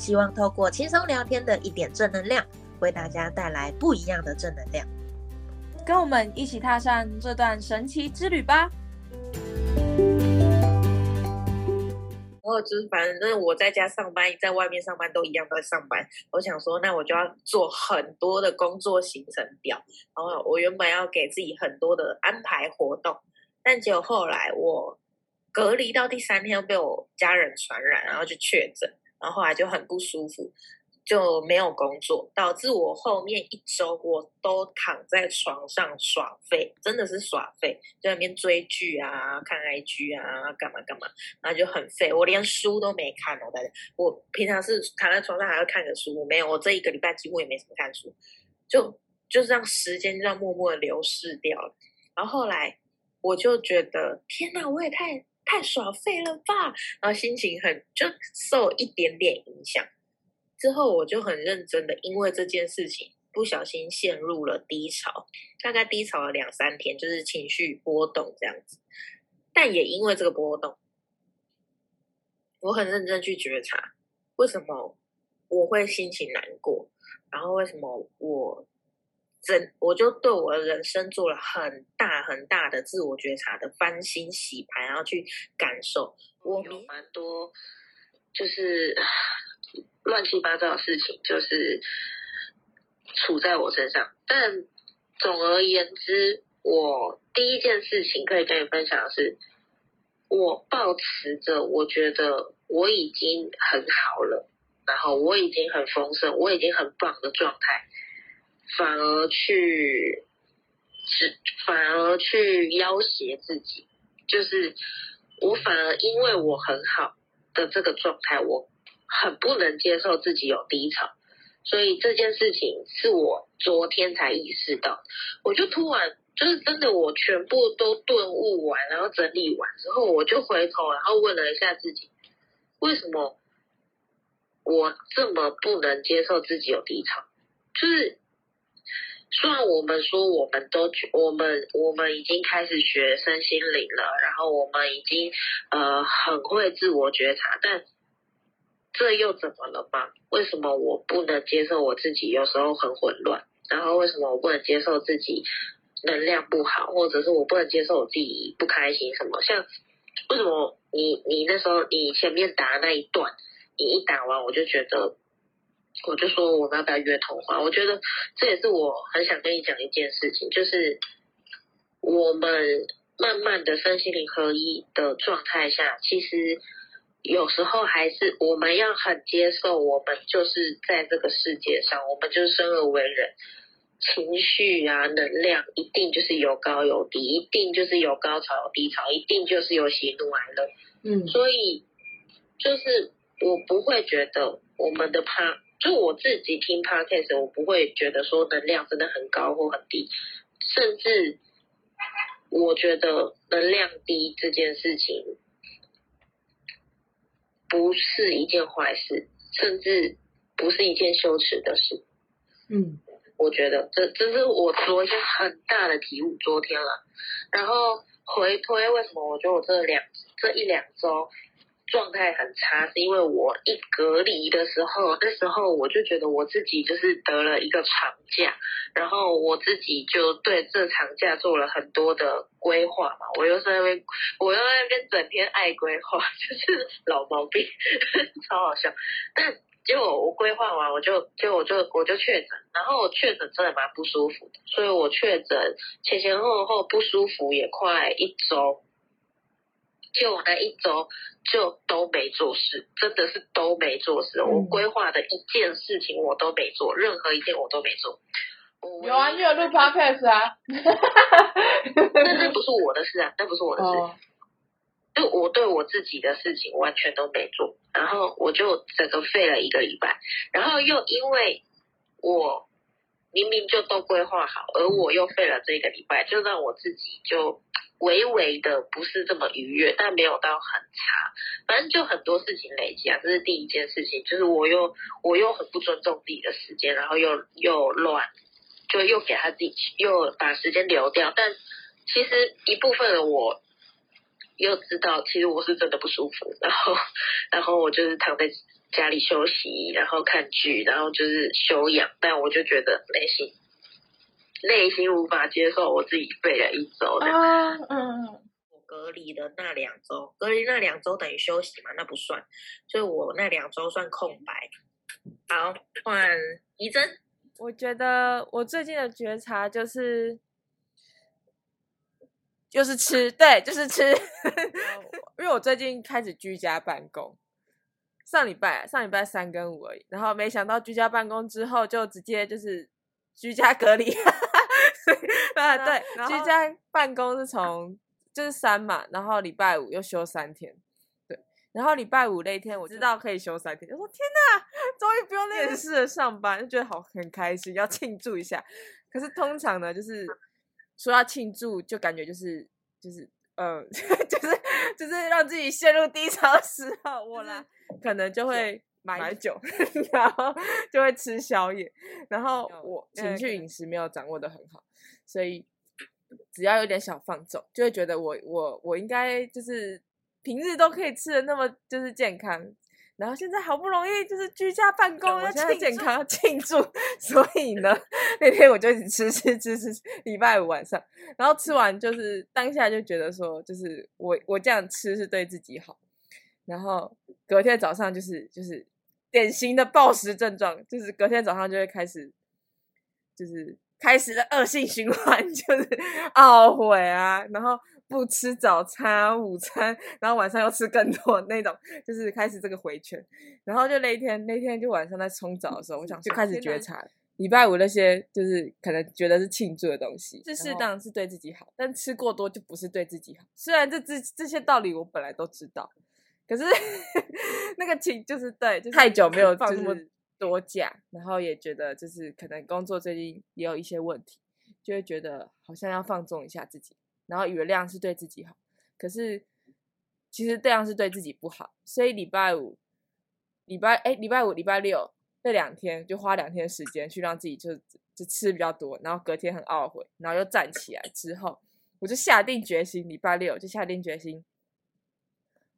希望透过轻松聊天的一点正能量，为大家带来不一样的正能量。跟我们一起踏上这段神奇之旅吧！然后就是反正我在家上班，在外面上班都一样，都在上班。我想说，那我就要做很多的工作行程表。然后我原本要给自己很多的安排活动，但结果后来我隔离到第三天被我家人传染，然后就确诊，然后后来就很不舒服。就没有工作，导致我后面一周我都躺在床上耍废，真的是耍废，在那边追剧啊、看 IG 啊、干嘛干嘛，然后就很废。我连书都没看哦，大家。我平常是躺在床上还要看个书，我没有，我这一个礼拜几乎也没什么看书，就就是让时间就这样默默的流逝掉了。然后后来我就觉得，天哪，我也太太耍废了吧！然后心情很就受一点点影响。之后我就很认真的，因为这件事情不小心陷入了低潮，大概低潮了两三天，就是情绪波动这样子。但也因为这个波动，我很认真去觉察，为什么我会心情难过，然后为什么我整我就对我的人生做了很大很大的自我觉察的翻新洗牌，然后去感受。我有蛮多，就是。乱七八糟的事情就是处在我身上，但总而言之，我第一件事情可以跟你分享的是，我保持着我觉得我已经很好了，然后我已经很丰盛，我已经很棒的状态，反而去只反而去要挟自己，就是我反而因为我很好的这个状态，我。很不能接受自己有低潮，所以这件事情是我昨天才意识到。我就突然就是真的，我全部都顿悟完，然后整理完之后，我就回头，然后问了一下自己，为什么我这么不能接受自己有低潮？就是虽然我们说我们都我们我们已经开始学身心灵了，然后我们已经呃很会自我觉察，但这又怎么了吗？为什么我不能接受我自己有时候很混乱？然后为什么我不能接受自己能量不好，或者是我不能接受我自己不开心？什么像为什么你你那时候你前面打的那一段，你一打完我就觉得，我就说我们要不要约通话？我觉得这也是我很想跟你讲一件事情，就是我们慢慢的身心灵合一的状态下，其实。有时候还是我们要很接受，我们就是在这个世界上，我们就是生而为人，情绪啊，能量一定就是有高有低，一定就是有高潮有低潮，一定就是有喜怒哀乐。嗯，所以就是我不会觉得我们的 p 就我自己听 podcast，我不会觉得说能量真的很高或很低，甚至我觉得能量低这件事情。不是一件坏事，甚至不是一件羞耻的事。嗯，我觉得这这是我昨天很大的体悟。昨天了，然后回推为什么？我觉得我这两这一两周。状态很差，是因为我一隔离的时候，那时候我就觉得我自己就是得了一个长假，然后我自己就对这长假做了很多的规划嘛。我又在那边，我又在那边整天爱规划，就是老毛病，超好笑。但结果我规划完，我就结果我就我就确诊，然后我确诊真的蛮不舒服的，所以我确诊前前后后不舒服也快一周。就我那一周就都没做事，真的是都没做事。我规划的一件事情我都没做，任何一件我都没做。有啊，你有录 podcast 啊？那那不是我的事啊，那不是我的事。就我对我自己的事情完全都没做，然后我就整个废了一个礼拜，然后又因为我明明就都规划好，而我又废了这一个礼拜，就让我自己就微微的不是这么愉悦，但没有到很差，反正就很多事情累积啊，这是第一件事情，就是我又 我又很不尊重自己的时间，然后又又乱，就又给他自己又把时间留掉，但其实一部分的我。又知道，其实我是真的不舒服，然后，然后我就是躺在家里休息，然后看剧，然后就是休养，但我就觉得内心内心无法接受我自己废了一周的，嗯嗯，我隔离的那两周，隔离那两周等于休息嘛，那不算，所以我那两周算空白。好，换怡珍，我觉得我最近的觉察就是。就是吃，对，就是吃。因为我最近开始居家办公，上礼拜上礼拜三跟五而已，然后没想到居家办公之后就直接就是居家隔离。啊 对，居家办公是从就是三嘛，然后礼拜五又休三天，对，然后礼拜五那天我知道可以休三天，我说天哪，终于不用面试了上班，就觉得好很开心，要庆祝一下。可是通常呢，就是。说要庆祝，就感觉就是就是嗯，就是 就是让自己陷入低潮的时候，我啦可能就会买酒，然后就会吃宵夜，然后我情绪饮食没有掌握的很好，所以只要有点小放纵，就会觉得我我我应该就是平日都可以吃的那么就是健康。然后现在好不容易就是居家办公，要庆健康庆祝，所以呢，那天我就一直吃吃吃吃，礼拜五晚上，然后吃完就是当下就觉得说，就是我我这样吃是对自己好，然后隔天早上就是就是典型的暴食症状，就是隔天早上就会开始就是开始的恶性循环，就是懊悔啊，然后。不吃早餐、午餐，然后晚上又吃更多那种，就是开始这个回圈。然后就那一天，那天就晚上在冲澡的时候，我想就开始觉察，礼拜五那些就是可能觉得是庆祝的东西，是适当是对自己好，但吃过多就不是对自己好。虽然这这这些道理我本来都知道，可是 那个情就是对，就太久没有放那么多假，然后也觉得就是可能工作最近也有一些问题，就会觉得好像要放纵一下自己。然后以为这样是对自己好，可是其实这样是对自己不好。所以礼拜五、礼拜哎，礼拜五、礼拜六这两天就花两天时间去让自己就就吃比较多，然后隔天很懊悔，然后又站起来之后，我就下定决心，礼拜六就下定决心，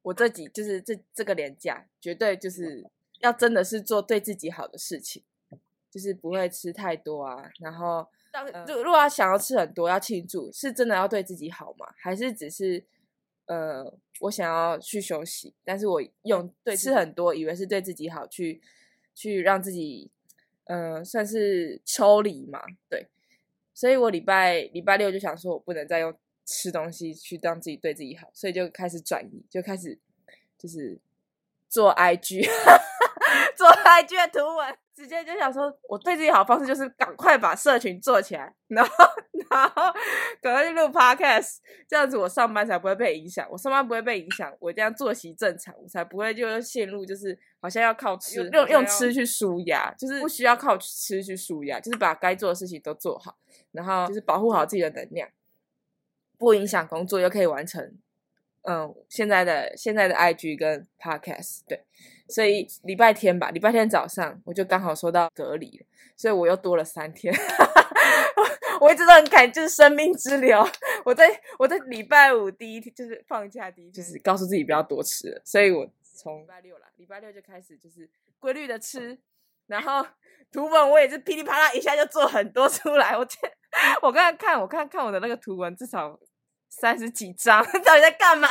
我这几就是这这个年假绝对就是要真的是做对自己好的事情，就是不会吃太多啊，然后。就如果要想要吃很多要庆祝，是真的要对自己好吗？还是只是呃，我想要去休息，但是我用对吃很多，以为是对自己好，去去让自己嗯，算是抽离嘛？对，所以我礼拜礼拜六就想说，我不能再用吃东西去让自己对自己好，所以就开始转移，就开始就是做 IG。做 IG 的图文，直接就想说，我对自己好的方式就是赶快把社群做起来，然后 然后赶快去录 Podcast，这样子我上班才不会被影响。我上班不会被影响，我这样作息正常，我才不会就陷入就是好像要靠吃用用吃去舒压，就是不需要靠吃去舒压，就是把该做的事情都做好，然后就是保护好自己的能量，不影响工作，又可以完成嗯现在的现在的 IG 跟 Podcast 对。所以礼拜天吧，礼拜天早上我就刚好收到隔离了，所以我又多了三天。我一直都很感，就是生命之流。我在我在礼拜五第一天就是放假第一天，就是告诉自己不要多吃了。所以我从礼拜六了，礼拜六就开始就是规律的吃，然后图文我也是噼里啪啦一下就做很多出来。我天，我刚刚看，我看看我的那个图文，至少。三十几张，到底在干嘛？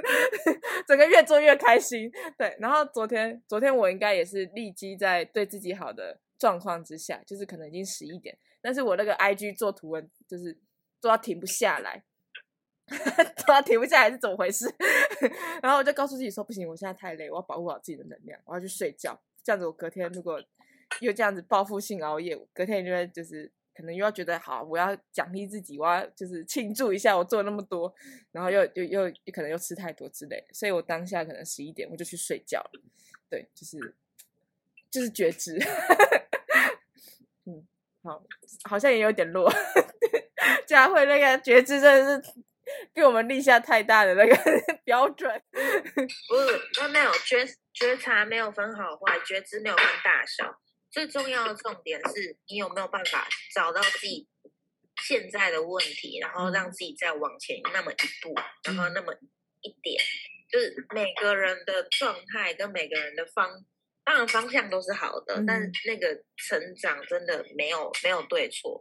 整个越做越开心。对，然后昨天，昨天我应该也是立即在对自己好的状况之下，就是可能已经十一点，但是我那个 I G 做图文就是做到停不下来，做到停不下来是怎么回事？然后我就告诉自己说，不行，我现在太累，我要保护好自己的能量，我要去睡觉。这样子，我隔天如果又这样子报复性熬夜，隔天就会就是可能又要觉得好，我要奖励自己，我要就是庆祝一下我做那么多，然后又又又可能又吃太多之类，所以我当下可能十一点我就去睡觉了。对，就是就是觉知，嗯，好，好像也有点弱。佳慧那个觉知真的是给我们立下太大的那个 标准。不是，那没有觉觉察没有分好坏，觉知没有分大小。最重要的重点是你有没有办法找到自己现在的问题，然后让自己再往前那么一步，然后那么一点，就是每个人的状态跟每个人的方，当然方向都是好的，但是那个成长真的没有没有对错，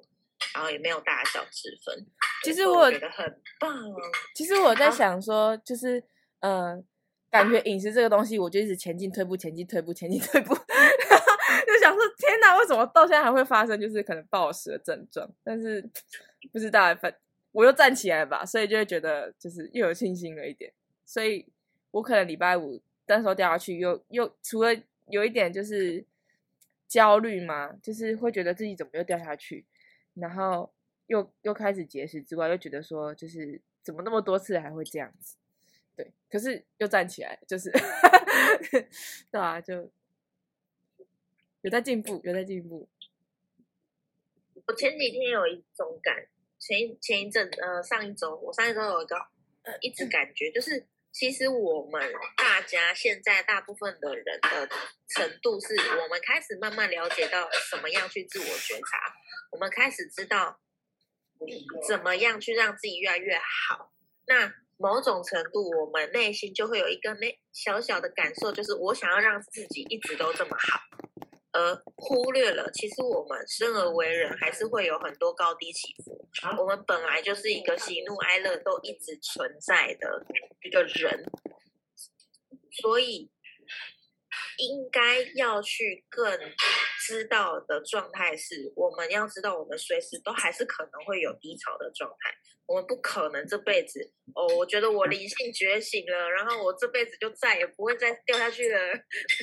然后也没有大小之分。其实我觉得很棒。其实我在想说，就是呃，感觉饮食这个东西，我就一直前进退步，前进退步，前进退步。就想说，天哪，为什么到现在还会发生，就是可能暴食的症状？但是不知道，反我又站起来吧，所以就会觉得就是又有信心了一点。所以我可能礼拜五那时候掉下去，又又除了有一点就是焦虑嘛，就是会觉得自己怎么又掉下去，然后又又开始节食之外，又觉得说就是怎么那么多次还会这样子？对，可是又站起来，就是 对啊，就。有在进步，有在进步。我前几天有一种感，前前一阵，呃，上一周，我上一周有一个呃一直感觉，就是其实我们大家现在大部分的人的程度，是我们开始慢慢了解到怎么样去自我觉察，我们开始知道怎么样去让自己越来越好。那某种程度，我们内心就会有一个那小小的感受，就是我想要让自己一直都这么好。而忽略了，其实我们生而为人，还是会有很多高低起伏。我们本来就是一个喜怒哀乐都一直存在的一个人，所以应该要去更知道的状态是，我们要知道，我们随时都还是可能会有低潮的状态。我们不可能这辈子哦，我觉得我灵性觉醒了，然后我这辈子就再也不会再掉下去了，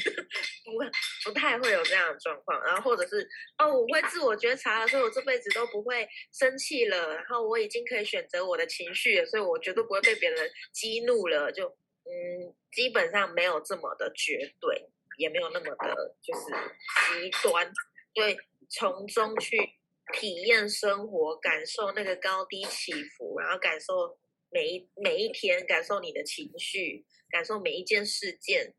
不不太会有这样的状况。然后或者是哦，我会自我觉察了，所以我这辈子都不会生气了，然后我已经可以选择我的情绪了，所以我绝对不会被别人激怒了。就嗯，基本上没有这么的绝对，也没有那么的就是极端，因为，从中去。体验生活，感受那个高低起伏，然后感受每一每一天，感受你的情绪，感受每一件事件，